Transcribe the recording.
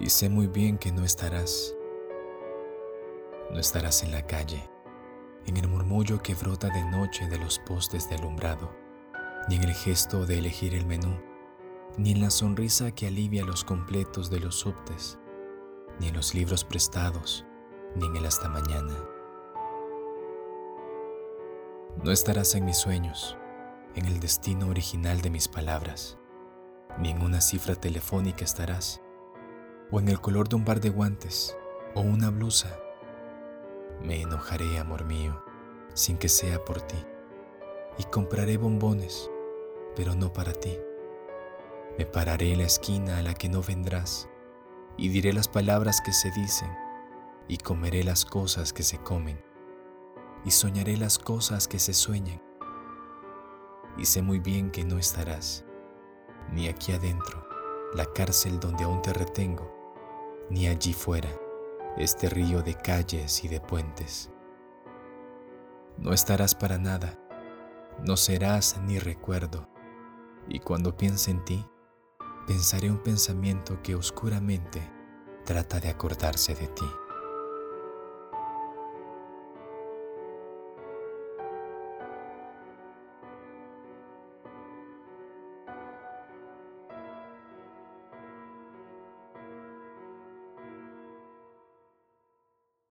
Y sé muy bien que no estarás. No estarás en la calle, en el murmullo que brota de noche de los postes de alumbrado, ni en el gesto de elegir el menú, ni en la sonrisa que alivia los completos de los subtes, ni en los libros prestados, ni en el hasta mañana. No estarás en mis sueños, en el destino original de mis palabras, ni en una cifra telefónica estarás, o en el color de un par de guantes, o una blusa. Me enojaré, amor mío, sin que sea por ti, y compraré bombones, pero no para ti. Me pararé en la esquina a la que no vendrás, y diré las palabras que se dicen, y comeré las cosas que se comen y soñaré las cosas que se sueñan. Y sé muy bien que no estarás, ni aquí adentro, la cárcel donde aún te retengo, ni allí fuera, este río de calles y de puentes. No estarás para nada, no serás ni recuerdo, y cuando piense en ti, pensaré un pensamiento que oscuramente trata de acordarse de ti.